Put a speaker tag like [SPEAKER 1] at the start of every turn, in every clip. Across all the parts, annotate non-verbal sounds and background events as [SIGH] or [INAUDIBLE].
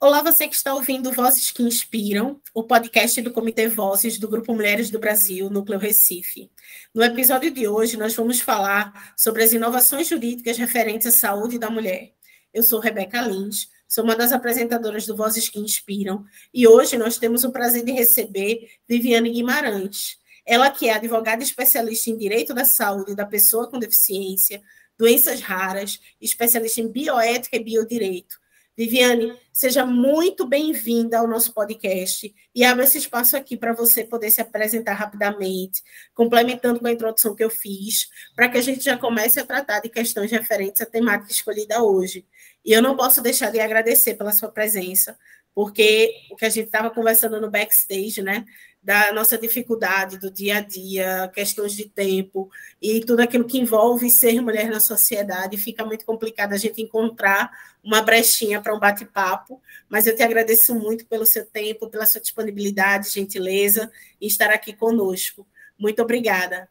[SPEAKER 1] Olá, você que está ouvindo Vozes que Inspiram, o podcast do Comitê Vozes do Grupo Mulheres do Brasil, Núcleo Recife. No episódio de hoje, nós vamos falar sobre as inovações jurídicas referentes à saúde da mulher. Eu sou Rebeca Lins, sou uma das apresentadoras do Vozes que Inspiram, e hoje nós temos o prazer de receber Viviane Guimarães. Ela que é advogada especialista em direito da saúde da pessoa com deficiência, doenças raras, especialista em bioética e biodireito Viviane, seja muito bem-vinda ao nosso podcast e abro esse espaço aqui para você poder se apresentar rapidamente, complementando com a introdução que eu fiz, para que a gente já comece a tratar de questões referentes à temática escolhida hoje. E eu não posso deixar de agradecer pela sua presença, porque o que a gente estava conversando no backstage, né? Da nossa dificuldade do dia a dia, questões de tempo e tudo aquilo que envolve ser mulher na sociedade, fica muito complicado a gente encontrar uma brechinha para um bate-papo, mas eu te agradeço muito pelo seu tempo, pela sua disponibilidade, gentileza em estar aqui conosco. Muito obrigada.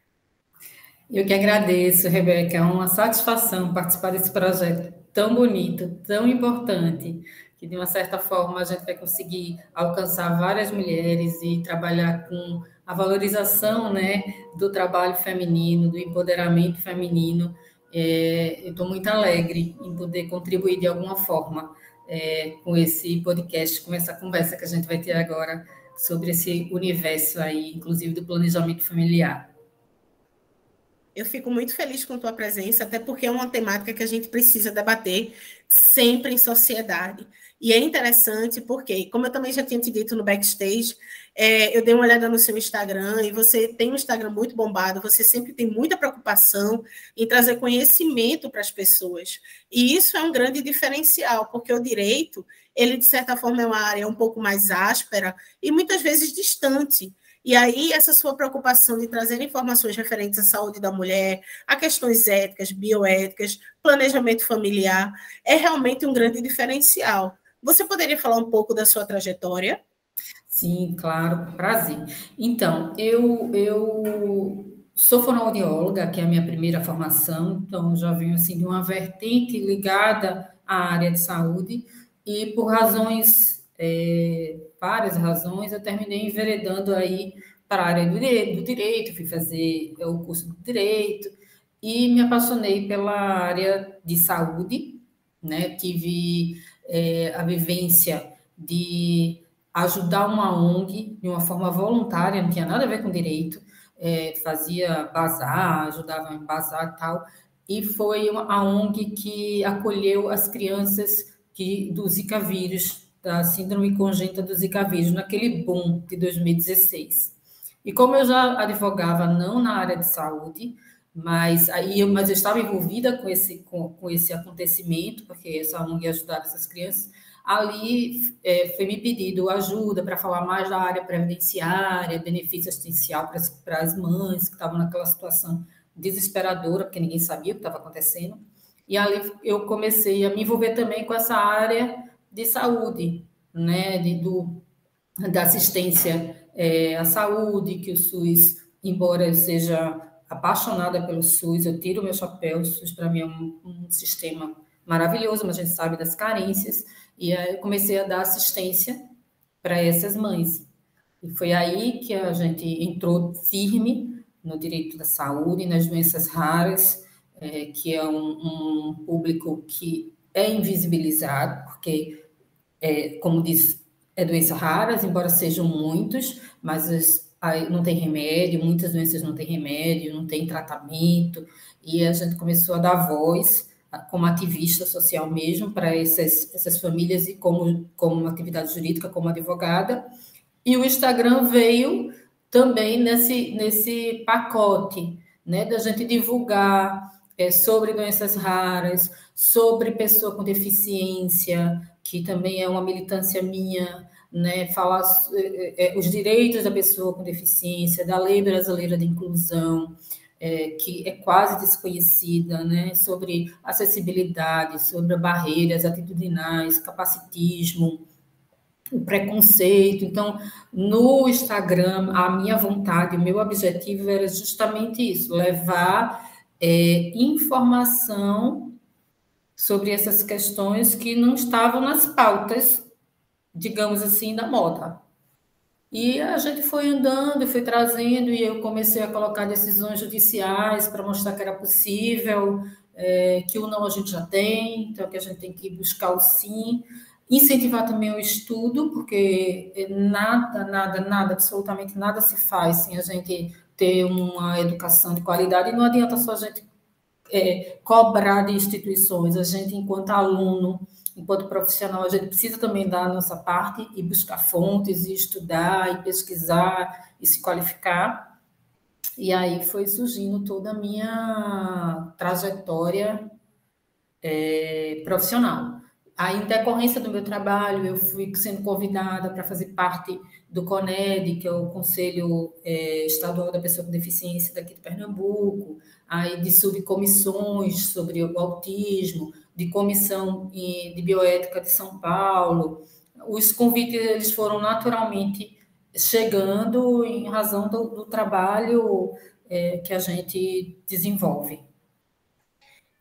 [SPEAKER 2] Eu que agradeço, Rebeca, é uma satisfação participar desse projeto tão bonito, tão importante que de uma certa forma a gente vai conseguir alcançar várias mulheres e trabalhar com a valorização né, do trabalho feminino, do empoderamento feminino. É, eu estou muito alegre em poder contribuir de alguma forma é, com esse podcast, com essa conversa que a gente vai ter agora sobre esse universo aí, inclusive do planejamento familiar.
[SPEAKER 1] Eu fico muito feliz com tua presença, até porque é uma temática que a gente precisa debater sempre em sociedade. E é interessante porque, como eu também já tinha te dito no backstage, é, eu dei uma olhada no seu Instagram e você tem um Instagram muito bombado, você sempre tem muita preocupação em trazer conhecimento para as pessoas. E isso é um grande diferencial, porque o direito, ele de certa forma é uma área um pouco mais áspera e muitas vezes distante. E aí, essa sua preocupação de trazer informações referentes à saúde da mulher, a questões éticas, bioéticas, planejamento familiar, é realmente um grande diferencial. Você poderia falar um pouco da sua trajetória?
[SPEAKER 2] Sim, claro, prazer. Então, eu, eu sou fonoaudióloga, que é a minha primeira formação, então já venho assim de uma vertente ligada à área de saúde, e por razões, é, várias razões, eu terminei enveredando aí para a área do direito, do direito, fui fazer o curso do direito, e me apaixonei pela área de saúde, né? Tive é, a vivência de ajudar uma ONG de uma forma voluntária, não tinha nada a ver com direito, é, fazia bazar, ajudava em bazar e tal, e foi a ONG que acolheu as crianças que, do Zika vírus, da síndrome congênita do Zika vírus, naquele boom de 2016. E como eu já advogava não na área de saúde, mas aí eu, mas eu estava envolvida com esse, com, com esse acontecimento, porque essa ONG ajudava essas crianças. Ali é, foi me pedido ajuda para falar mais da área previdenciária, benefício assistencial para as, para as mães que estavam naquela situação desesperadora, porque ninguém sabia o que estava acontecendo. E ali eu comecei a me envolver também com essa área de saúde, né, de, do, da assistência é, à saúde, que o SUS, embora seja apaixonada pelo SUS, eu tiro o meu chapéu, o SUS para mim é um, um, sistema maravilhoso, mas a gente sabe das carências, e aí eu comecei a dar assistência para essas mães. E foi aí que a gente entrou firme no direito da saúde, nas doenças raras, é, que é um, um, público que é invisibilizado, porque, é, como diz, é doenças raras, embora sejam muitos, mas as não tem remédio, muitas doenças não têm remédio, não tem tratamento, e a gente começou a dar voz como ativista social mesmo para essas, essas famílias e como, como atividade jurídica, como advogada. E o Instagram veio também nesse, nesse pacote, né, da gente divulgar é, sobre doenças raras, sobre pessoa com deficiência, que também é uma militância minha, né, falar é, é, os direitos da pessoa com deficiência, da lei brasileira de inclusão, é, que é quase desconhecida, né, sobre acessibilidade, sobre barreiras atitudinais, capacitismo, o preconceito. Então, no Instagram, a minha vontade, o meu objetivo era justamente isso, levar é, informação sobre essas questões que não estavam nas pautas digamos assim, da moda. E a gente foi andando, foi trazendo, e eu comecei a colocar decisões judiciais para mostrar que era possível, é, que o não a gente já tem, então que a gente tem que buscar o sim. Incentivar também o estudo, porque nada, nada, nada, absolutamente nada se faz sem a gente ter uma educação de qualidade. E não adianta só a gente é, cobrar de instituições, a gente, enquanto aluno, enquanto profissional, a gente precisa também dar a nossa parte e buscar fontes, e estudar, e pesquisar, e se qualificar. E aí foi surgindo toda a minha trajetória é, profissional. Aí, em decorrência do meu trabalho, eu fui sendo convidada para fazer parte do CONED, que é o Conselho é, Estadual da Pessoa com Deficiência daqui de Pernambuco, aí de subcomissões sobre o autismo, de comissão de bioética de São Paulo. Os convites eles foram naturalmente chegando em razão do, do trabalho é, que a gente desenvolve.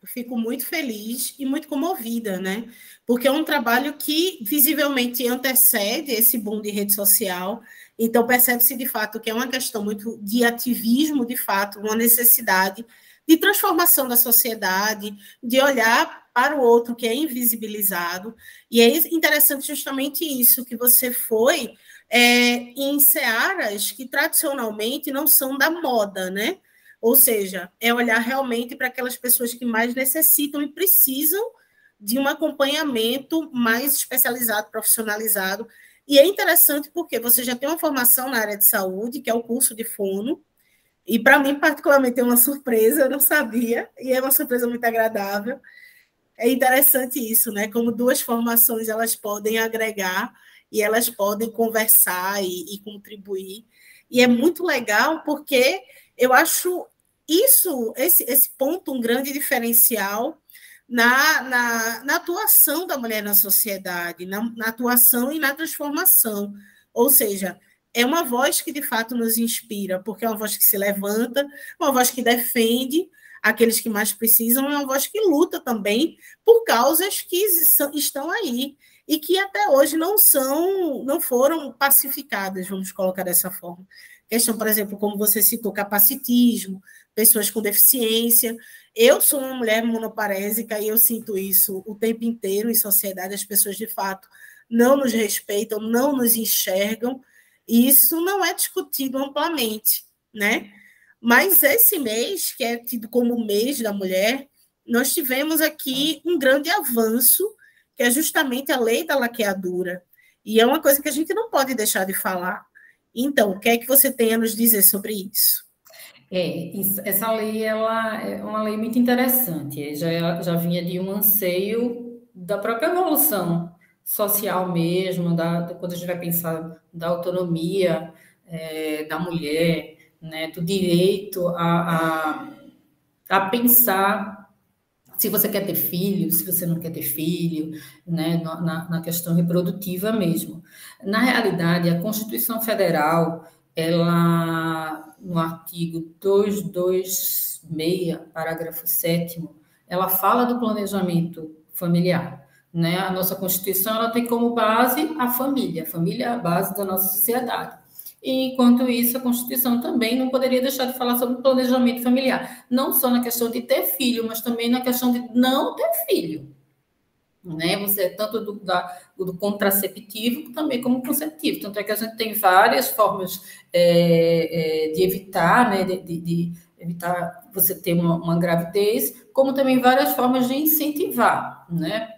[SPEAKER 1] Eu fico muito feliz e muito comovida, né? Porque é um trabalho que visivelmente antecede esse boom de rede social. Então, percebe-se de fato que é uma questão muito de ativismo, de fato, uma necessidade de transformação da sociedade, de olhar para o outro que é invisibilizado. E é interessante justamente isso, que você foi é, em searas que tradicionalmente não são da moda, né? Ou seja, é olhar realmente para aquelas pessoas que mais necessitam e precisam de um acompanhamento mais especializado, profissionalizado. E é interessante porque você já tem uma formação na área de saúde, que é o curso de fono, e para mim, particularmente, é uma surpresa, eu não sabia, e é uma surpresa muito agradável. É interessante isso, né? Como duas formações elas podem agregar e elas podem conversar e, e contribuir. E é muito legal porque eu acho isso, esse, esse ponto, um grande diferencial na, na, na atuação da mulher na sociedade, na, na atuação e na transformação. Ou seja, é uma voz que de fato nos inspira, porque é uma voz que se levanta, uma voz que defende aqueles que mais precisam, é uma voz que luta também por causas que estão aí e que até hoje não são, não foram pacificadas, vamos colocar dessa forma. Questão, por exemplo, como você citou, capacitismo, pessoas com deficiência. Eu sou uma mulher monoparésica e eu sinto isso o tempo inteiro em sociedade. As pessoas, de fato, não nos respeitam, não nos enxergam, isso não é discutido amplamente, né? Mas esse mês, que é tido como o mês da mulher, nós tivemos aqui um grande avanço, que é justamente a lei da laqueadura. E é uma coisa que a gente não pode deixar de falar. Então, o que é que você tem a nos dizer sobre isso?
[SPEAKER 2] É, essa lei ela é uma lei muito interessante, já, já vinha de um anseio da própria evolução social mesmo, da, quando a gente vai pensar da autonomia é, da mulher, né, do direito a, a, a pensar se você quer ter filho, se você não quer ter filho, né, na, na questão reprodutiva mesmo. Na realidade, a Constituição Federal, ela, no artigo 226, parágrafo 7 ela fala do planejamento familiar. Né? A nossa Constituição ela tem como base a família, a família é a base da nossa sociedade. E, enquanto isso, a Constituição também não poderia deixar de falar sobre planejamento familiar, não só na questão de ter filho, mas também na questão de não ter filho. Né? Você tanto do, da, do contraceptivo também como conceptivo. Tanto é que a gente tem várias formas é, é, de evitar, né? De, de, de, evitar você ter uma, uma gravidez, como também várias formas de incentivar, né?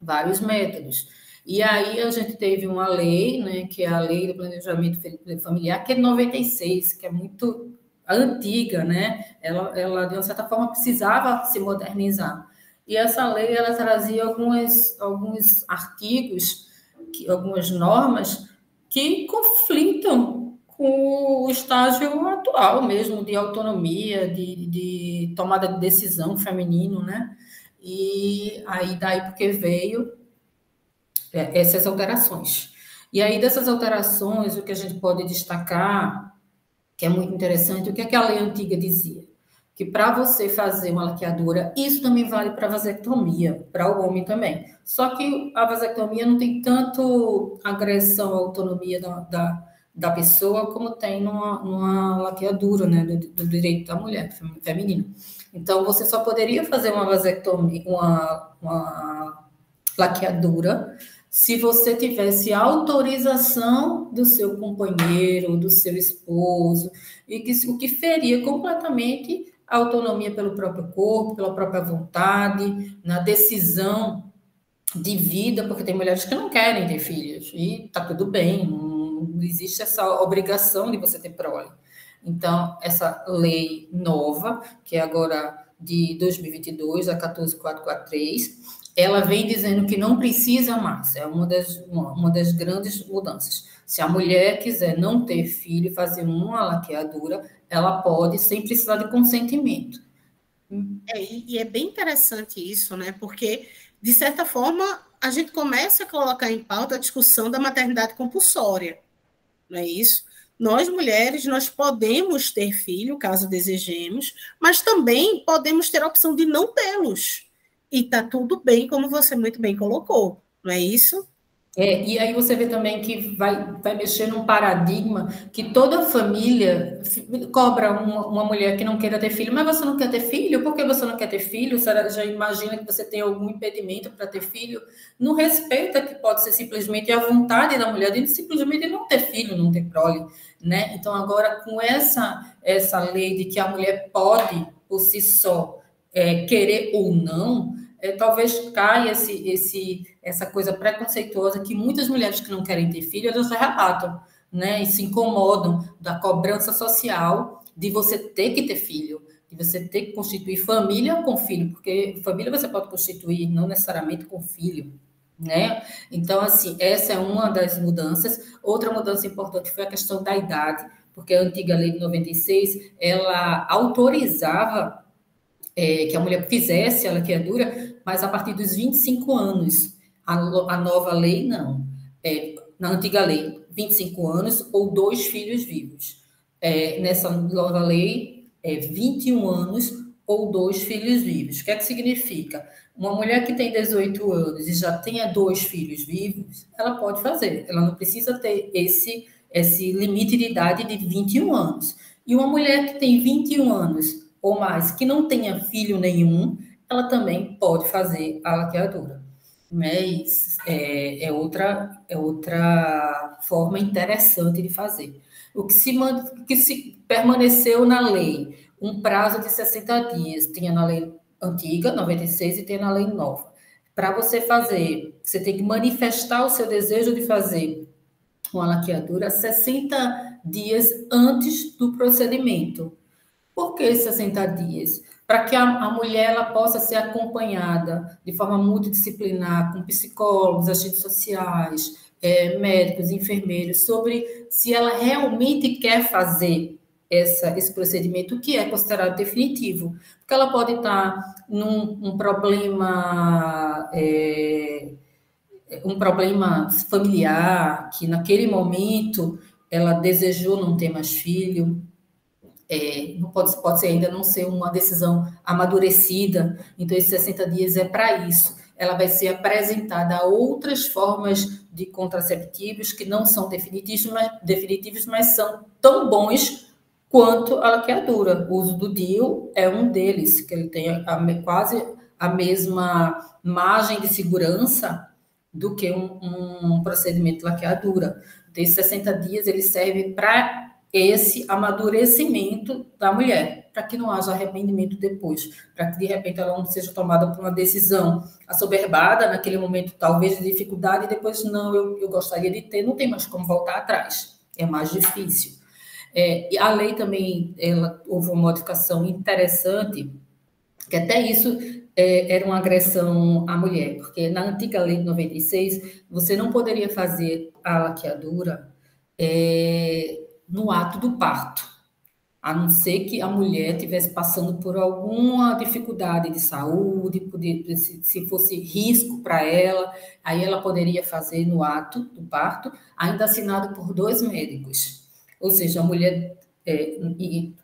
[SPEAKER 2] Vários métodos. E aí a gente teve uma lei, né, que é a Lei do Planejamento Familiar, que é de 96, que é muito antiga, né? Ela, ela de uma certa forma precisava se modernizar. E essa lei ela trazia algumas, alguns artigos, que, algumas normas que conflitam com o estágio atual mesmo de autonomia, de, de tomada de decisão feminino, né? E aí daí porque veio é, essas alterações. E aí, dessas alterações, o que a gente pode destacar, que é muito interessante, o que, é que a lei antiga dizia? que para você fazer uma laqueadura, isso também vale para a vasectomia, para o homem também. Só que a vasectomia não tem tanto agressão à autonomia da, da, da pessoa como tem numa, numa laqueadura, né, do, do, direito da mulher, feminino. Então, você só poderia fazer uma vasectomia, uma, uma laqueadura se você tivesse autorização do seu companheiro, do seu esposo, e que o que feria completamente a autonomia pelo próprio corpo, pela própria vontade, na decisão de vida, porque tem mulheres que não querem ter filhos, e tá tudo bem, não existe essa obrigação de você ter prole. Então, essa lei nova, que é agora de 2022, a 14443, ela vem dizendo que não precisa mais, é uma das, uma, uma das grandes mudanças. Se a mulher quiser não ter filho, fazer uma laqueadura, ela pode, sem precisar de consentimento.
[SPEAKER 1] É, e é bem interessante isso, né? Porque, de certa forma, a gente começa a colocar em pauta a discussão da maternidade compulsória, não é isso? Nós, mulheres, nós podemos ter filho, caso desejemos, mas também podemos ter a opção de não tê-los e tá tudo bem, como você muito bem colocou, não é isso?
[SPEAKER 2] É, e aí você vê também que vai, vai mexer num paradigma que toda família cobra uma, uma, mulher que não queira ter filho, mas você não quer ter filho? Por que você não quer ter filho? Você já imagina que você tem algum impedimento para ter filho? Não respeita que pode ser simplesmente a vontade da mulher de simplesmente não ter filho, não ter prole, né? Então agora com essa essa lei de que a mulher pode por si só é, querer ou não, é, talvez caia esse, esse, essa coisa preconceituosa que muitas mulheres que não querem ter filho, elas relatam, né? E se incomodam da cobrança social de você ter que ter filho, de você ter que constituir família com filho, porque família você pode constituir não necessariamente com filho, né? Então, assim, essa é uma das mudanças. Outra mudança importante foi a questão da idade, porque a antiga lei de 96, ela autorizava é, que a mulher fizesse a laqueadura, mas a partir dos 25 anos. A, a nova lei, não. É, na antiga lei, 25 anos ou dois filhos vivos. É, nessa nova lei, é 21 anos ou dois filhos vivos. O que é que significa? Uma mulher que tem 18 anos e já tenha dois filhos vivos, ela pode fazer. Ela não precisa ter esse, esse limite de idade de 21 anos. E uma mulher que tem 21 anos ou mais que não tenha filho nenhum, ela também pode fazer a laqueadura. Mas é, é, outra, é outra forma interessante de fazer. O que se, que se permaneceu na lei, um prazo de 60 dias, tinha na lei antiga, 96, e tem na lei nova. Para você fazer, você tem que manifestar o seu desejo de fazer uma laqueadura 60 dias antes do procedimento. Por que 60 dias? Para que a, a, mulher ela possa ser acompanhada de forma multidisciplinar, com psicólogos, agentes sociais, é, médicos, enfermeiros, sobre se ela realmente quer fazer essa, esse procedimento que é considerado definitivo. Porque ela pode estar num um problema. É, um problema familiar, que naquele momento ela desejou não ter mais filho, é, pode, pode ser ainda não ser uma decisão amadurecida, então esses 60 dias é para isso. Ela vai ser apresentada a outras formas de contraceptivos que não são definitivos, mas, definitivos, mas são tão bons quanto a laqueadura. O uso do DIU é um deles, que ele tem a, quase a mesma margem de segurança do que um, um procedimento de laqueadura. Então, esses 60 dias ele serve para esse amadurecimento da mulher, para que não haja arrependimento depois, para que de repente ela não seja tomada por uma decisão assoberbada naquele momento, talvez de dificuldade, e depois não, eu, eu gostaria de ter, não tem mais como voltar atrás, é mais difícil. É, e a lei também, ela, houve uma modificação interessante, que até isso é, era uma agressão à mulher, porque na antiga lei de 96, você não poderia fazer a laqueadura é, no ato do parto, a não ser que a mulher estivesse passando por alguma dificuldade de saúde, se fosse risco para ela, aí ela poderia fazer no ato do parto, ainda assinado por dois médicos. Ou seja, a mulher, é,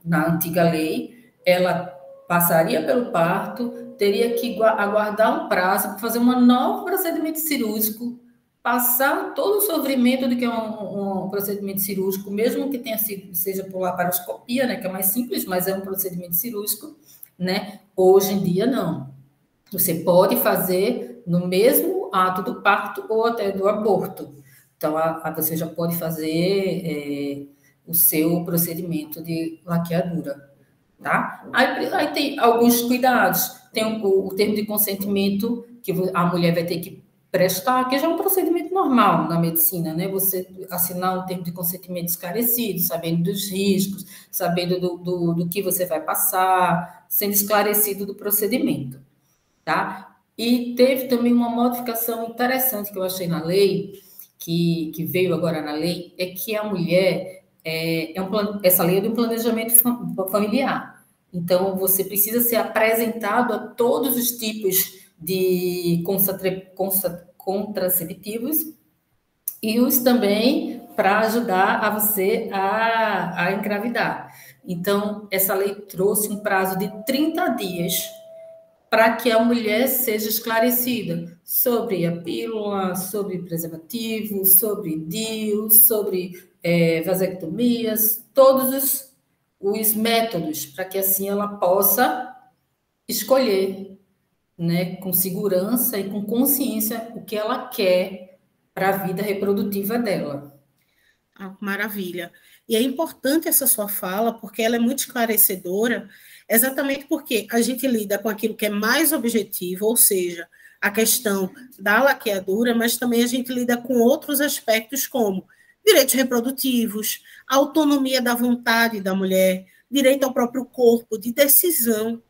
[SPEAKER 2] na antiga lei, ela passaria pelo parto, teria que aguardar um prazo para fazer um novo procedimento cirúrgico, passar todo o sofrimento do que é um, um procedimento cirúrgico, mesmo que tenha sido, seja por laparoscopia, né, que é mais simples, mas é um procedimento cirúrgico, né? Hoje em dia não. Você pode fazer no mesmo ato do parto ou até do aborto. Então, a, a você já pode fazer é, o seu procedimento de laqueadura, tá? Aí, aí tem alguns cuidados. Tem o, o, termo de consentimento que a mulher vai ter que prestar, que já é um procedimento normal na medicina, né? Você assinar um termo de consentimento esclarecido, sabendo dos riscos, sabendo do, do, do que você vai passar, sendo esclarecido do procedimento, tá? E teve também uma modificação interessante que eu achei na lei, que, que veio agora na lei, é que a mulher é, é um, essa lei é do planejamento familiar. Então, você precisa ser apresentado a todos os tipos de contraceptivos e os também para ajudar a você a, a engravidar. Então, essa lei trouxe um prazo de 30 dias para que a mulher seja esclarecida sobre a pílula, sobre preservativo, sobre DIU, sobre é, vasectomias, todos os, os métodos, para que assim ela possa escolher, né, com segurança e com consciência o que ela quer para a vida reprodutiva dela.
[SPEAKER 1] Ah, maravilha. E é importante essa sua fala, porque ela é muito esclarecedora, exatamente porque a gente lida com aquilo que é mais objetivo, ou seja, a questão da laqueadura, mas também a gente lida com outros aspectos, como direitos reprodutivos, autonomia da vontade da mulher, direito ao próprio corpo, de decisão,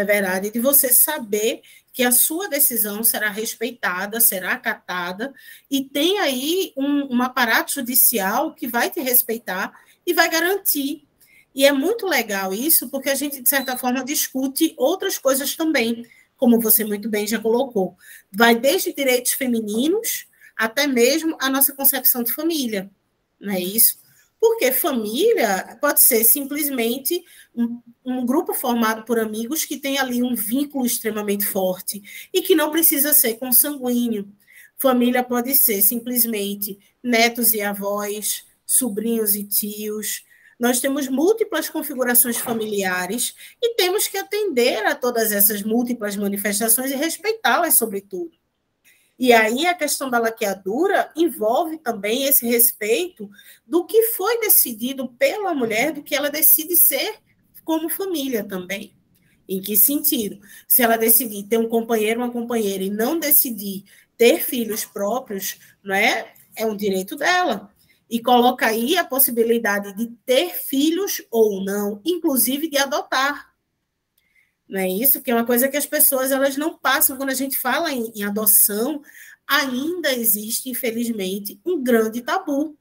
[SPEAKER 1] é verdade, de você saber que a sua decisão será respeitada, será acatada, e tem aí um, um aparato judicial que vai te respeitar e vai garantir. E é muito legal isso, porque a gente, de certa forma, discute outras coisas também, como você muito bem já colocou. Vai desde direitos femininos até mesmo a nossa concepção de família, não é isso? Porque família pode ser simplesmente um, um, grupo formado por amigos que tem ali um vínculo extremamente forte e que não precisa ser consanguíneo. Família pode ser simplesmente netos e avós, sobrinhos e tios. Nós temos múltiplas configurações familiares e temos que atender a todas essas múltiplas manifestações e respeitá-las, sobretudo. E aí a questão da laqueadura envolve também esse respeito do que foi decidido pela mulher, do que ela decide ser como família também. Em que sentido? Se ela decidir ter um companheiro, uma companheira e não decidir ter filhos próprios, não é? É um direito dela. E coloca aí a possibilidade de ter filhos ou não, inclusive de adotar. Não é isso? Que é uma coisa que as pessoas elas não passam quando a gente fala em, em adoção, ainda existe, infelizmente, um grande tabu.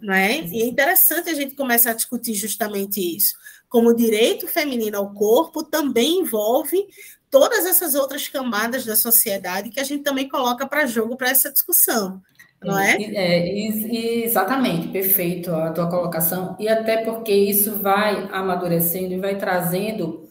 [SPEAKER 1] Não é? E é interessante a gente começar a discutir justamente isso. Como o direito feminino ao corpo também envolve todas essas outras camadas da sociedade que a gente também coloca para jogo para essa discussão. Não é?
[SPEAKER 2] é? Exatamente, perfeito a tua colocação. E até porque isso vai amadurecendo e vai trazendo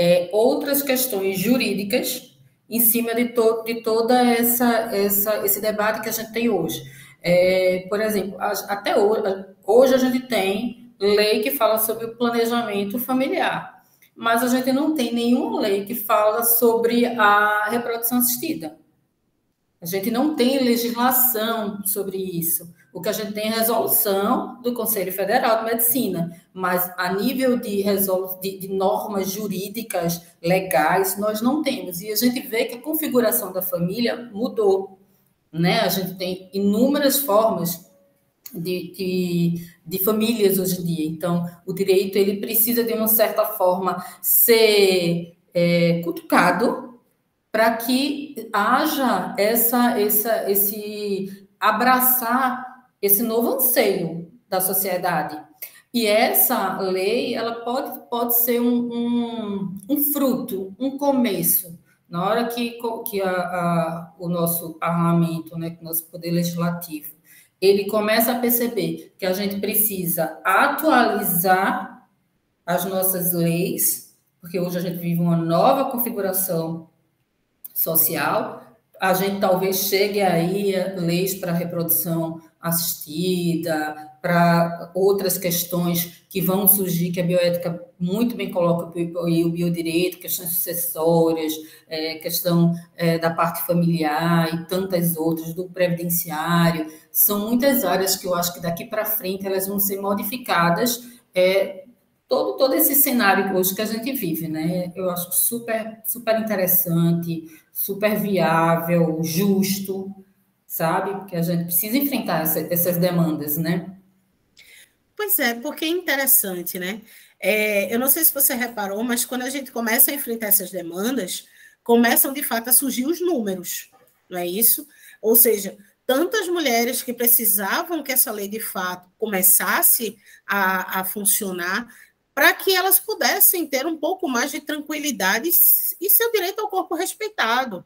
[SPEAKER 2] é, outras questões jurídicas em cima de, to, de toda essa, essa esse debate que a gente tem hoje. É, por exemplo, até hoje, hoje a gente tem lei que fala sobre o planejamento familiar, mas a gente não tem nenhuma lei que fala sobre a reprodução assistida. A gente não tem legislação sobre isso. O que a gente tem é resolução do Conselho Federal de Medicina, mas a nível de, de, de normas jurídicas, legais, nós não temos. E a gente vê que a configuração da família mudou. Né? A gente tem inúmeras formas de, de, de, famílias hoje em dia. Então, o direito ele precisa, de uma certa forma, ser é, cutucado para que haja essa, essa, esse abraçar esse novo anseio da sociedade. E essa lei, ela pode, pode ser um, um, um fruto, um começo. Na hora que, que a, a, o nosso parlamento, né, o nosso poder legislativo, ele começa a perceber que a gente precisa atualizar as nossas leis porque hoje a gente vive uma nova configuração social, a gente talvez chegue aí a leis para reprodução assistida, para outras questões que vão surgir, que a bioética muito bem coloca, e o biodireito, questões sucessórias, é, questão é, da parte familiar e tantas outras, do previdenciário. São muitas áreas que eu acho que daqui para frente elas vão ser modificadas é, todo, todo esse cenário hoje que a gente vive, né? Eu acho super, super interessante, super viável, justo, sabe? Porque a gente precisa enfrentar essa, essas demandas, né?
[SPEAKER 1] Pois é, porque é interessante, né? É, eu não sei se você reparou, mas quando a gente começa a enfrentar essas demandas, começam de fato a surgir os números, não é isso? Ou seja, tantas mulheres que precisavam que essa lei de fato começasse a, a funcionar, para que elas pudessem ter um pouco mais de tranquilidade e seu direito ao corpo respeitado.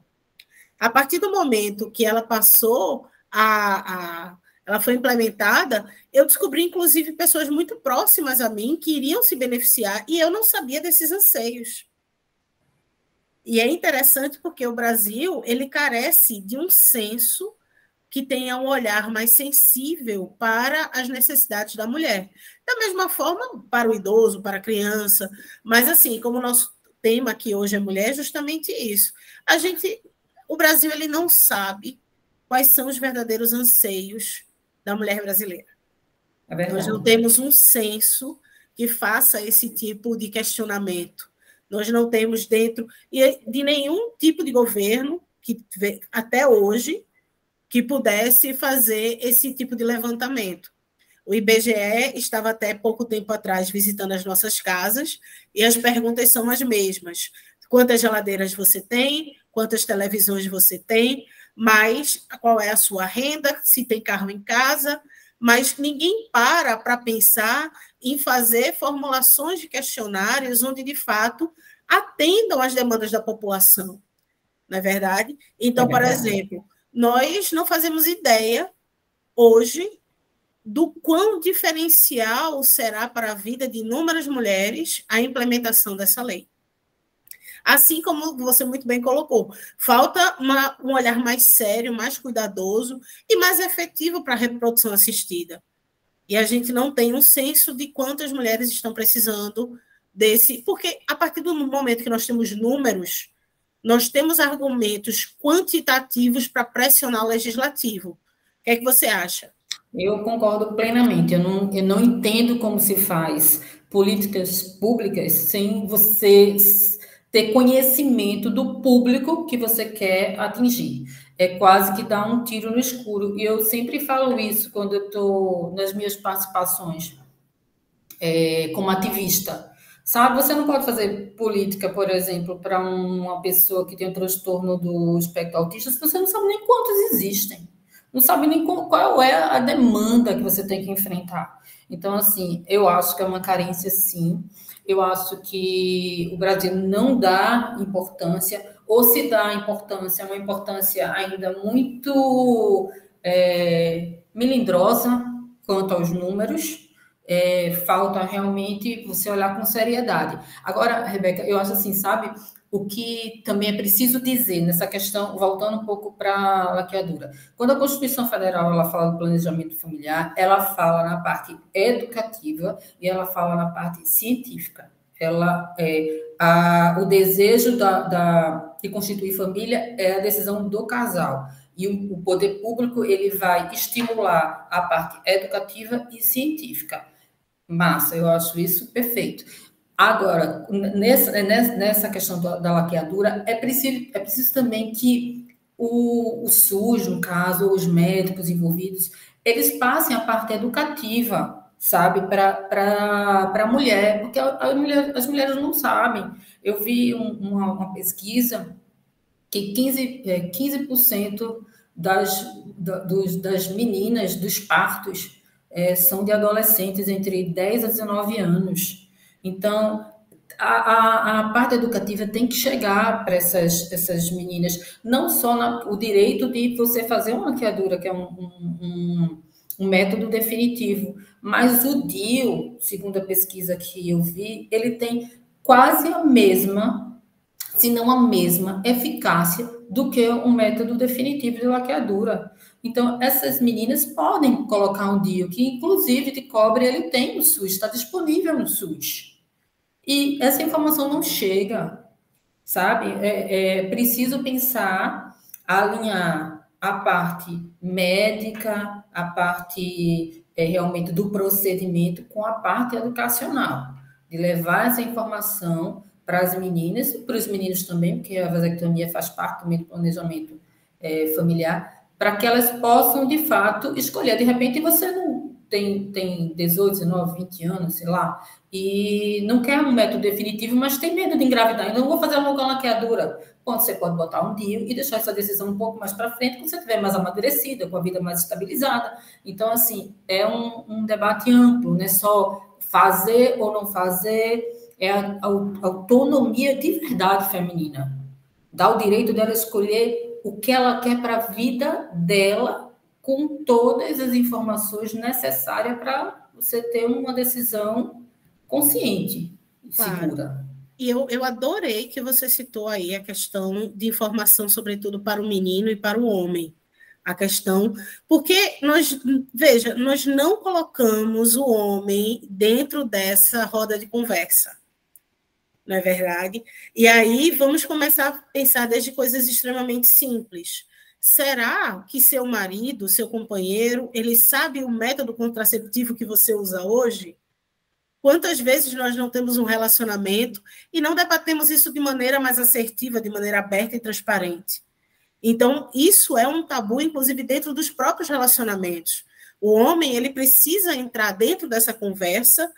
[SPEAKER 1] A partir do momento que ela passou a, a ela foi implementada, eu descobri, inclusive, pessoas muito próximas a mim que iriam se beneficiar e eu não sabia desses anseios. E é interessante porque o Brasil ele carece de um senso que tenha um olhar mais sensível para as necessidades da mulher. Da mesma forma, para o idoso, para a criança, mas assim, como o nosso tema aqui hoje é mulher, é justamente isso. A gente, o Brasil, ele não sabe quais são os verdadeiros anseios da mulher brasileira. É Nós não temos um senso que faça esse tipo de questionamento. Nós não temos dentro de nenhum tipo de governo que até hoje que pudesse fazer esse tipo de levantamento. O IBGE estava até pouco tempo atrás visitando as nossas casas e as perguntas são as mesmas. Quantas geladeiras você tem? Quantas televisões você tem? Mas qual é a sua renda? Se tem carro em casa? Mas ninguém para para pensar em fazer formulações de questionários onde, de fato, atendam às demandas da população. Não é verdade? Então, é verdade. por exemplo, nós não fazemos ideia hoje do quão diferencial será para a vida de inúmeras mulheres a implementação dessa lei. Assim como você muito bem colocou, falta uma, um olhar mais sério, mais cuidadoso e mais efetivo para a reprodução assistida. E a gente não tem um senso de quantas mulheres estão precisando desse, porque a partir do momento que nós temos números, nós temos argumentos quantitativos para pressionar o legislativo. O que é que você acha?
[SPEAKER 2] Eu concordo plenamente. Eu não, eu não entendo como se faz políticas públicas sem você ter conhecimento do público que você quer atingir. É quase que dar um tiro no escuro. E eu sempre falo isso quando eu estou nas minhas participações é, como ativista. Sabe, você não pode fazer política, por exemplo, para uma pessoa que tem um transtorno do espectro autista se você não sabe nem quantos existem. Não sabe nem qual é a demanda que você tem que enfrentar. Então, assim, eu acho que é uma carência, sim. Eu acho que o Brasil não dá importância, ou se dá importância, é uma importância ainda muito é, melindrosa quanto aos números, é, falta realmente você olhar com seriedade. Agora, Rebeca, eu acho assim, sabe, o que também é preciso dizer nessa questão, voltando um pouco para a laqueadura. Quando a Constituição Federal ela fala do planejamento familiar, ela fala na parte educativa e ela fala na parte científica. Ela é a, o desejo da, da, de constituir família é a decisão do casal e o, o poder público ele vai estimular a parte educativa e científica. Massa, eu acho isso perfeito. Agora, nessa, nessa questão da, laqueadura, é preciso, é preciso também que o, o SUS, no caso, os médicos envolvidos, eles passem a parte educativa, sabe, para a mulher, porque a, a mulher, as mulheres não sabem. Eu vi um, uma, uma, pesquisa que 15%, é, 15 das, da, dos, das meninas dos partos é, são de adolescentes entre 10 a 19 anos. Então, a, a, a parte educativa tem que chegar para essas, essas meninas, não só na, o direito de você fazer uma maquiadura, que é um, um, um, método definitivo, mas o DIU, segundo a pesquisa que eu vi, ele tem quase a mesma, se não a mesma eficácia do que um método definitivo de laqueadura. Então, essas meninas podem colocar um DIU, que inclusive de cobre ele tem no SUS, está disponível no SUS. E essa informação não chega, sabe? É, é preciso pensar, alinhar a parte médica, a parte é, realmente do procedimento com a parte educacional, de levar essa informação para as meninas, para os meninos também, porque a vasectomia faz parte também do planejamento é, familiar, para que elas possam, de fato, escolher. De repente, você não tem, tem 18, 19, 20 anos, sei lá, e não quer um método definitivo, mas tem medo de engravidar. Então, vou fazer uma laqueadura. Bom, você pode botar um dia e deixar essa decisão um pouco mais para frente, quando você estiver mais amadurecida, com a vida mais estabilizada. Então, assim, é um, um debate amplo, não é só fazer ou não fazer, é a, a autonomia de verdade feminina. Dá o direito dela escolher o que ela quer para a vida dela, com todas as informações necessárias para você ter uma decisão consciente e claro. segura.
[SPEAKER 1] E eu, eu adorei que você citou aí a questão de informação, sobretudo para o menino e para o homem. A questão, porque nós, veja, nós não colocamos o homem dentro dessa roda de conversa não é verdade? E aí vamos começar a pensar desde coisas extremamente simples. Será que seu marido, seu companheiro, ele sabe o método contraceptivo que você usa hoje? Quantas vezes nós não temos um relacionamento e não debatemos isso de maneira mais assertiva, de maneira aberta e transparente? Então, isso é um tabu, inclusive, dentro dos próprios relacionamentos. O homem, ele precisa entrar dentro dessa conversa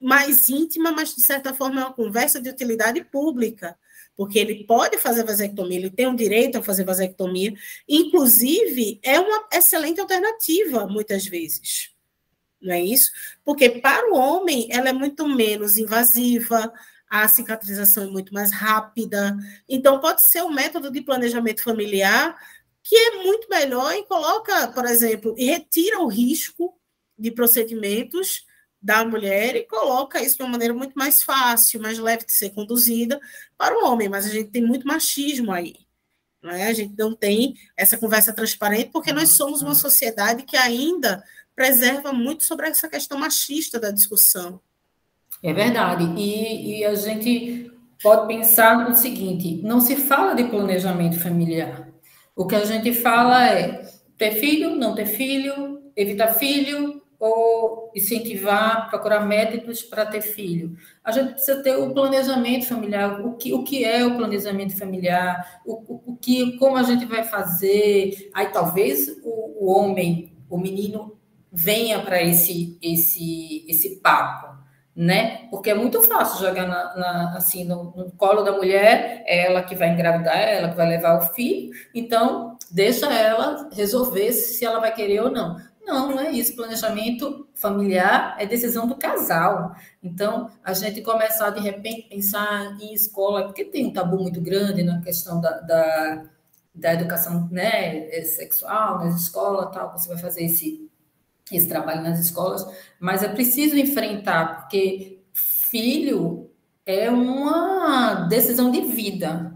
[SPEAKER 1] mais íntima, mas de certa forma é uma conversa de utilidade pública, porque ele pode fazer vasectomia, ele tem o direito a fazer vasectomia, inclusive é uma excelente alternativa muitas vezes. Não é isso? Porque para o homem ela é muito menos invasiva, a cicatrização é muito mais rápida. Então pode ser um método de planejamento familiar que é muito melhor e coloca, por exemplo, e retira o risco de procedimentos da mulher e coloca isso de uma maneira muito mais fácil, mais leve de ser conduzida para o homem, mas a gente tem muito machismo aí. é? A gente não tem essa conversa transparente porque nós somos uma sociedade que ainda preserva muito sobre essa questão machista da discussão.
[SPEAKER 2] É verdade. E, e a gente pode pensar no seguinte: não se fala de planejamento familiar. O que a gente fala é ter filho, não ter filho, evitar filho, ou incentivar, procurar métodos para ter filho. A gente precisa ter o planejamento familiar, o que, o que é o planejamento familiar, o, o, o que, como a gente vai fazer. Aí talvez o, o homem, o menino, venha para esse, esse, esse papo, né? Porque é muito fácil jogar na, na, assim no, no, colo da mulher, é ela que vai engravidar, é ela que vai levar o filho, então deixa ela resolver se ela vai querer ou não. Não, não é isso. Planejamento familiar é decisão do casal. Então, a gente começar de repente pensar em escola, porque tem um tabu muito grande na questão da, da, da educação né, sexual nas escolas, tal. Você vai fazer esse, esse trabalho nas escolas, mas é preciso enfrentar, porque filho é uma decisão de vida.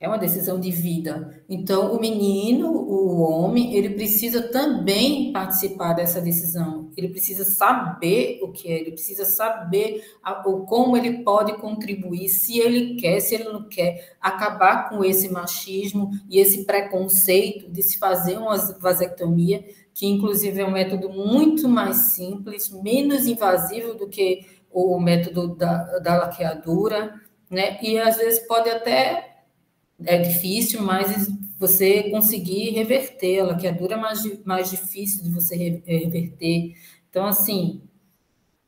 [SPEAKER 2] É uma decisão de vida. Então, o menino, o homem, ele precisa também participar dessa decisão. Ele precisa saber o que é, ele precisa saber a, o, como ele pode contribuir, se ele quer, se ele não quer, acabar com esse machismo e esse preconceito de se fazer uma vasectomia, que inclusive é um método muito mais simples, menos invasivo do que o método da, da laqueadura, né? E às vezes pode até é difícil, mas você conseguir reverter ela, que é dura, mais, mais difícil de você reverter. Então, assim,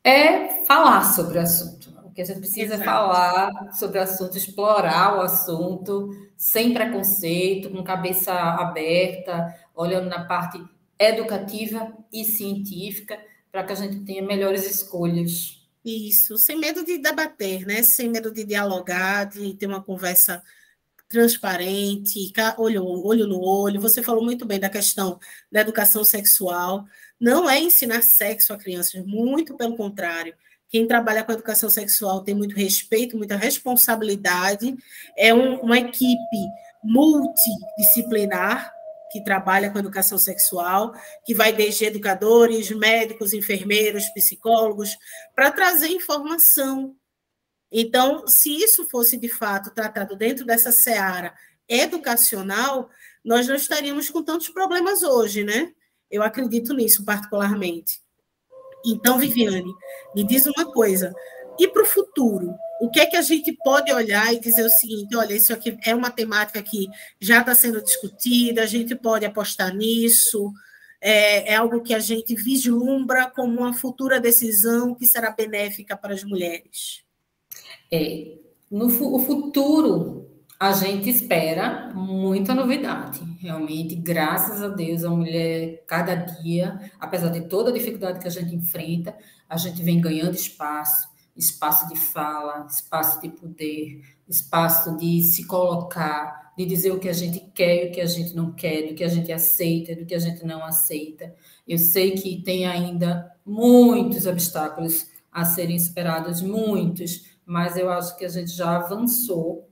[SPEAKER 2] é falar sobre o assunto. O que a gente precisa Exato. falar sobre o assunto, explorar o assunto, sem preconceito, com cabeça aberta, olhando na parte educativa e científica, para que a gente tenha melhores escolhas.
[SPEAKER 1] Isso, sem medo de debater, né? Sem medo de dialogar, de ter uma conversa transparente, olho, olho no olho. Você falou muito bem da questão da educação sexual. Não é ensinar sexo a crianças, muito pelo contrário. quem trabalha com educação sexual tem muito respeito, muita responsabilidade, é um, uma equipe multidisciplinar que trabalha com educação sexual, que vai desde educadores, médicos, enfermeiros, psicólogos, para trazer informação. Então, se isso fosse de fato tratado dentro dessa seara educacional, nós não estaríamos com tantos problemas hoje, né? Eu acredito nisso particularmente. Então, Viviane, me diz uma coisa. E para o futuro? O que é que a gente pode olhar e dizer o seguinte: olha, isso aqui é uma temática que já está sendo discutida, a gente pode apostar nisso, é, é, algo que a gente vislumbra como uma futura decisão que será benéfica para as mulheres?
[SPEAKER 2] É, no o futuro a gente espera muita novidade. Realmente, graças a Deus, a mulher, cada dia, apesar de toda a dificuldade que a gente enfrenta, a gente vem ganhando espaço espaço de fala, espaço de poder, espaço de se colocar, de dizer o que a gente quer e o que a gente não quer, do que a gente aceita, do que a gente não aceita. Eu sei que tem ainda muitos obstáculos a serem esperados, muitos, mas eu acho que a gente já avançou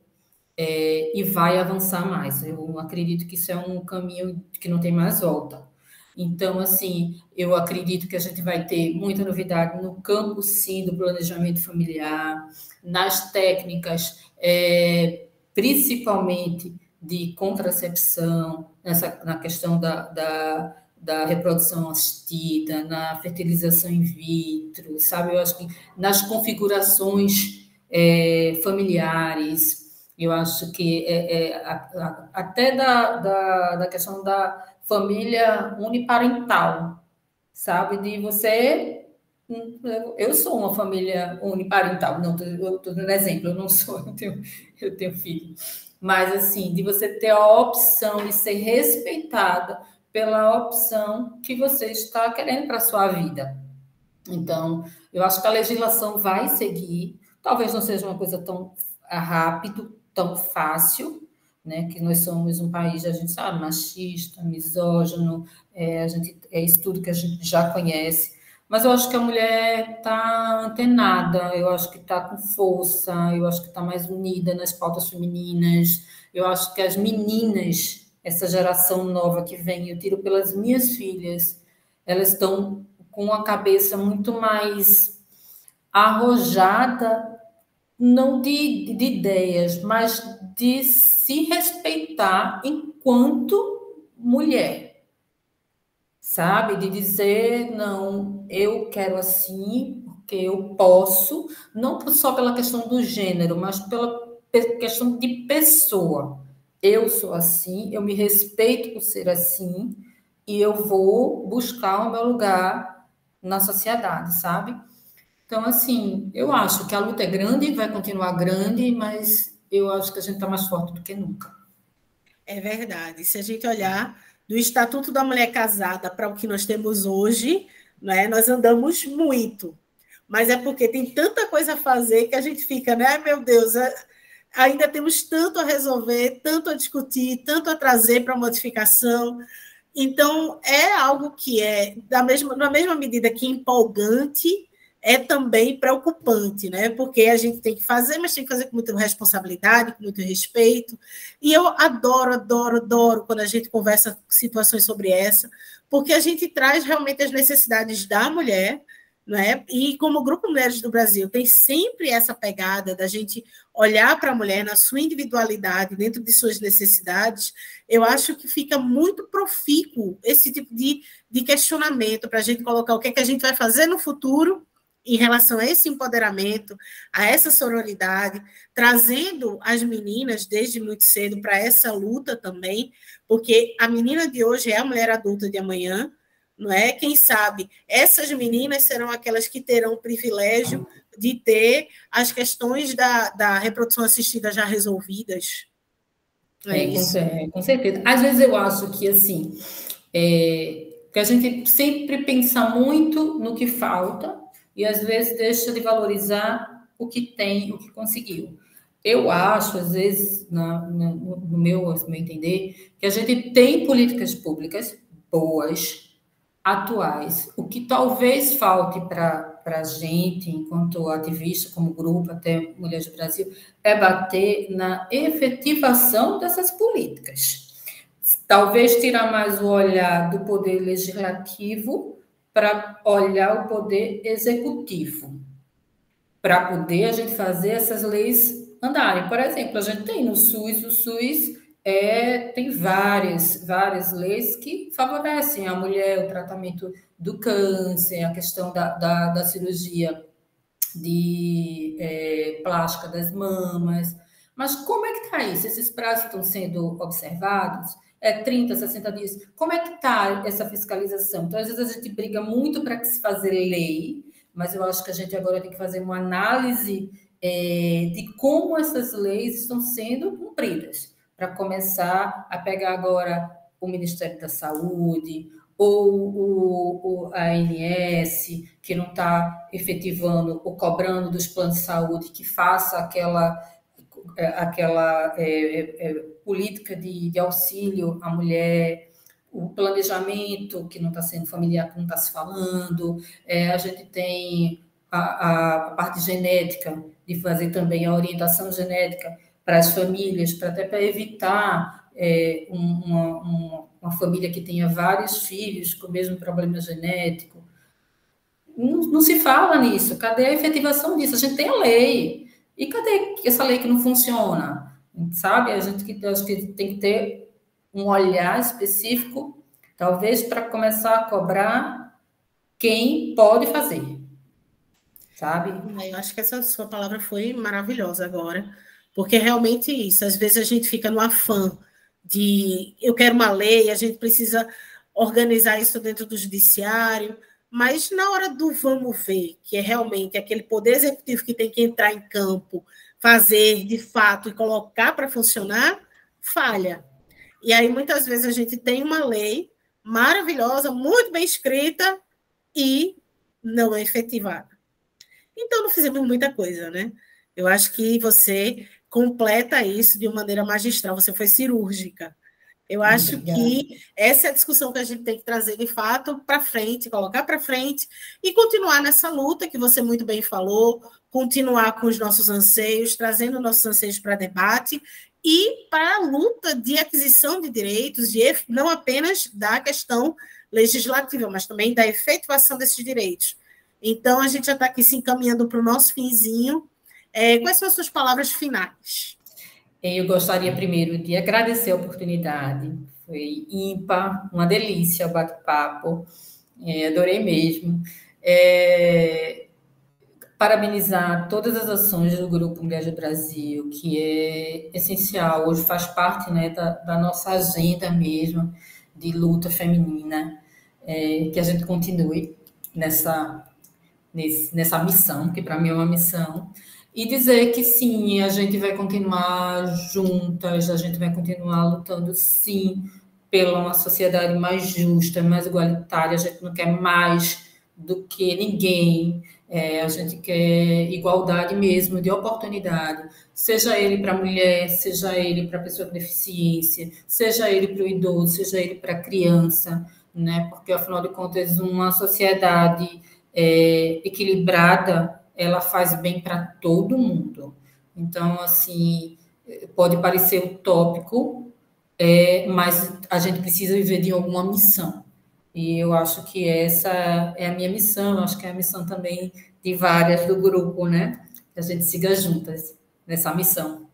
[SPEAKER 2] é, e vai avançar mais. Eu acredito que isso é um caminho que não tem mais volta. Então, assim, eu acredito que a gente vai ter muita novidade no campo, sim, do planejamento familiar, nas técnicas, é, principalmente de contracepção, nessa, na questão da, da, da reprodução assistida, na fertilização in vitro, sabe? Eu acho que nas configurações é, familiares, eu acho que é, é a, a, até da, da, da, questão da família uniparental, sabe? De você. Eu sou uma família uniparental, não, eu estou dando exemplo, eu não sou, [LAUGHS] eu tenho, eu tenho filho. Mas, assim, de você ter a opção de ser respeitada pela opção que você está querendo para a sua vida. Então, eu acho que a legislação vai seguir, talvez não seja uma coisa tão rápido, tão fácil, né? Que nós somos um país, a gente sabe, machista, misógino, é, a gente, é isso tudo que a gente já conhece. Mas eu acho que a mulher está antenada, eu acho que está com força, eu acho que está mais unida nas pautas femininas, eu acho que as meninas, essa geração nova que vem, eu tiro pelas minhas filhas, elas estão com a cabeça muito mais arrojada não de, de ideias, mas de se respeitar enquanto mulher, sabe? De dizer, não, eu quero assim, porque eu posso, não só pela questão do gênero, mas pela questão de pessoa. Eu sou assim, eu me respeito por ser assim, e eu vou buscar o meu lugar na sociedade, sabe? Então, assim, eu acho que a luta é grande, vai continuar grande, mas eu acho que a gente está mais forte do que nunca.
[SPEAKER 1] É verdade. Se a gente olhar do Estatuto da Mulher Casada para o que nós temos hoje, né, nós andamos muito. Mas é porque tem tanta coisa a fazer que a gente fica, né? Meu Deus, é, ainda temos tanto a resolver, tanto a discutir, tanto a trazer para modificação. Então, é algo que é, da mesma, na mesma medida que empolgante, é também preocupante, né? Porque a gente tem que fazer, mas tem que fazer com muita responsabilidade, com muito respeito. E eu adoro, adoro, adoro quando a gente conversa situações sobre essa, porque a gente traz realmente as necessidades da mulher, né? E como Grupo Mulheres do Brasil tem sempre essa pegada da gente olhar para a mulher na sua individualidade, dentro de suas necessidades, eu acho que fica muito profícuo esse tipo de, de questionamento para a gente colocar o que, é que a gente vai fazer no futuro em relação a esse empoderamento, a essa sororidade, trazendo as meninas desde muito cedo para essa luta também, porque a menina de hoje é a mulher adulta de amanhã, não é? Quem sabe essas meninas serão aquelas que terão o privilégio de ter as questões da, da reprodução assistida já resolvidas.
[SPEAKER 2] É, é isso. Com, com certeza. Às vezes eu acho que assim, é, que a gente sempre pensa muito no que falta e às vezes deixa de valorizar o que tem, o que conseguiu. Eu acho, às vezes, na, na, no, meu, no meu entender, que a gente tem políticas públicas boas, atuais. O que talvez falte para a gente, enquanto ativista, como grupo, até Mulheres do Brasil, é bater na efetivação dessas políticas. Talvez tirar mais o olhar do poder legislativo para olhar o poder executivo, para poder a gente fazer essas leis andarem. Por exemplo, a gente tem no SUS, o SUS é, tem várias, várias leis que favorecem a mulher, o tratamento do câncer, a questão da, da, da cirurgia de é, plástica das mamas. Mas como é que está isso? Esses prazos estão sendo observados? É 30, 60 dias. Como é que está essa fiscalização? Então, às vezes, a gente briga muito para que se fazer lei, mas eu acho que a gente agora tem que fazer uma análise é, de como essas leis estão sendo cumpridas para começar a pegar agora o Ministério da Saúde ou o, o ANS, que não está efetivando ou cobrando dos planos de saúde que faça aquela, é, aquela é, é, política de, de auxílio à mulher, o planejamento que não está sendo familiar, não está se falando, é, a gente tem a, a, parte genética, de fazer também a orientação genética para as famílias, para até para evitar é, uma, uma, uma, família que tenha vários filhos com o mesmo problema genético. Não, não, se fala nisso. Cadê a efetivação disso? A gente tem a lei. E cadê essa lei que não funciona? Sabe? A gente que, acho que tem que ter um olhar específico, talvez para começar a cobrar quem pode fazer. Sabe?
[SPEAKER 1] Eu acho que essa sua palavra foi maravilhosa agora porque é realmente isso, às vezes a gente fica no afã de eu quero uma lei, a gente precisa organizar isso dentro do judiciário, mas na hora do vamos ver, que é realmente aquele poder executivo que tem que entrar em campo, fazer de fato e colocar para funcionar, falha. E aí muitas vezes a gente tem uma lei maravilhosa, muito bem escrita e não é efetivada. Então não fizemos muita coisa, né? Eu acho que você completa isso de uma maneira magistral, você foi cirúrgica. Eu acho Obrigada. que essa é a discussão que a gente tem que trazer de fato para frente, colocar para frente e continuar nessa luta que você muito bem falou, continuar com os nossos anseios, trazendo nossos anseios para debate e para a luta de aquisição de direitos, de, não apenas da questão legislativa, mas também da efetivação desses direitos. Então, a gente já está aqui se encaminhando para o nosso finzinho. É, quais são as suas palavras finais?
[SPEAKER 2] Eu gostaria primeiro de agradecer a oportunidade. Foi ímpar, uma delícia o bate-papo. É, adorei mesmo. É, parabenizar todas as ações do Grupo Mulheres do Brasil, que é essencial, hoje faz parte né, da, da nossa agenda mesmo de luta feminina, é, que a gente continue nessa, nesse, nessa missão, que para mim é uma missão, e dizer que sim, a gente vai continuar juntas, a gente vai continuar lutando sim pela uma sociedade mais justa, mais igualitária, a gente não quer mais do que ninguém, é, a gente quer igualdade mesmo, de oportunidade, seja ele para mulher, seja ele para pessoa com deficiência, seja ele para o idoso, seja ele para a criança, né? porque afinal de contas, uma sociedade é, equilibrada ela faz bem para todo mundo. Então, assim, pode parecer utópico, é, mas a gente precisa viver de alguma missão. E eu acho que essa é a minha missão, acho que é a missão também de várias do grupo, né? Que a gente siga juntas nessa missão.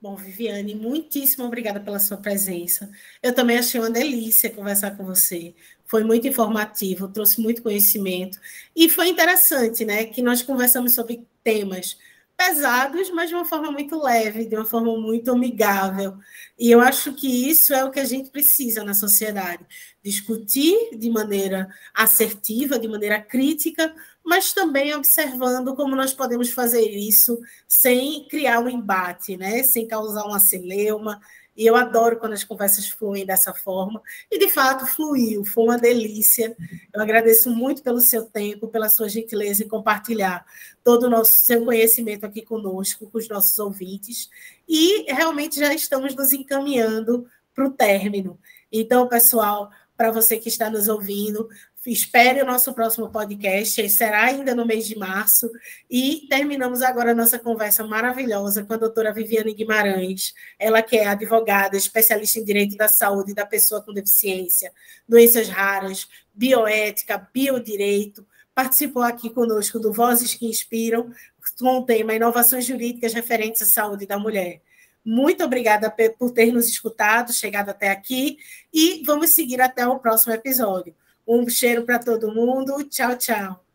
[SPEAKER 1] Bom, Viviane, muitíssimo obrigada pela sua presença. Eu também achei uma delícia conversar com você foi muito informativo, trouxe muito conhecimento e foi interessante, né, que nós conversamos sobre temas pesados, mas de uma forma muito leve, de uma forma muito amigável. E eu acho que isso é o que a gente precisa na sociedade: discutir de maneira assertiva, de maneira crítica, mas também observando como nós podemos fazer isso sem criar um embate, né? sem causar uma celeuma, e eu adoro quando as conversas fluem dessa forma. E, de fato, fluiu, foi uma delícia. Eu agradeço muito pelo seu tempo, pela sua gentileza em compartilhar todo o nosso seu conhecimento aqui conosco, com os nossos ouvintes. E realmente já estamos nos encaminhando para o término. Então, pessoal, para você que está nos ouvindo. Espere o nosso próximo podcast, será ainda no mês de março. E terminamos agora a nossa conversa maravilhosa com a doutora Viviane Guimarães, ela que é advogada, especialista em direito da saúde da pessoa com deficiência, doenças raras, bioética, biodireito. Participou aqui conosco do Vozes que Inspiram, com o tema Inovações Jurídicas Referentes à Saúde da Mulher. Muito obrigada por ter nos escutado, chegado até aqui, e vamos seguir até o próximo episódio. Um cheiro para todo mundo. Tchau, tchau.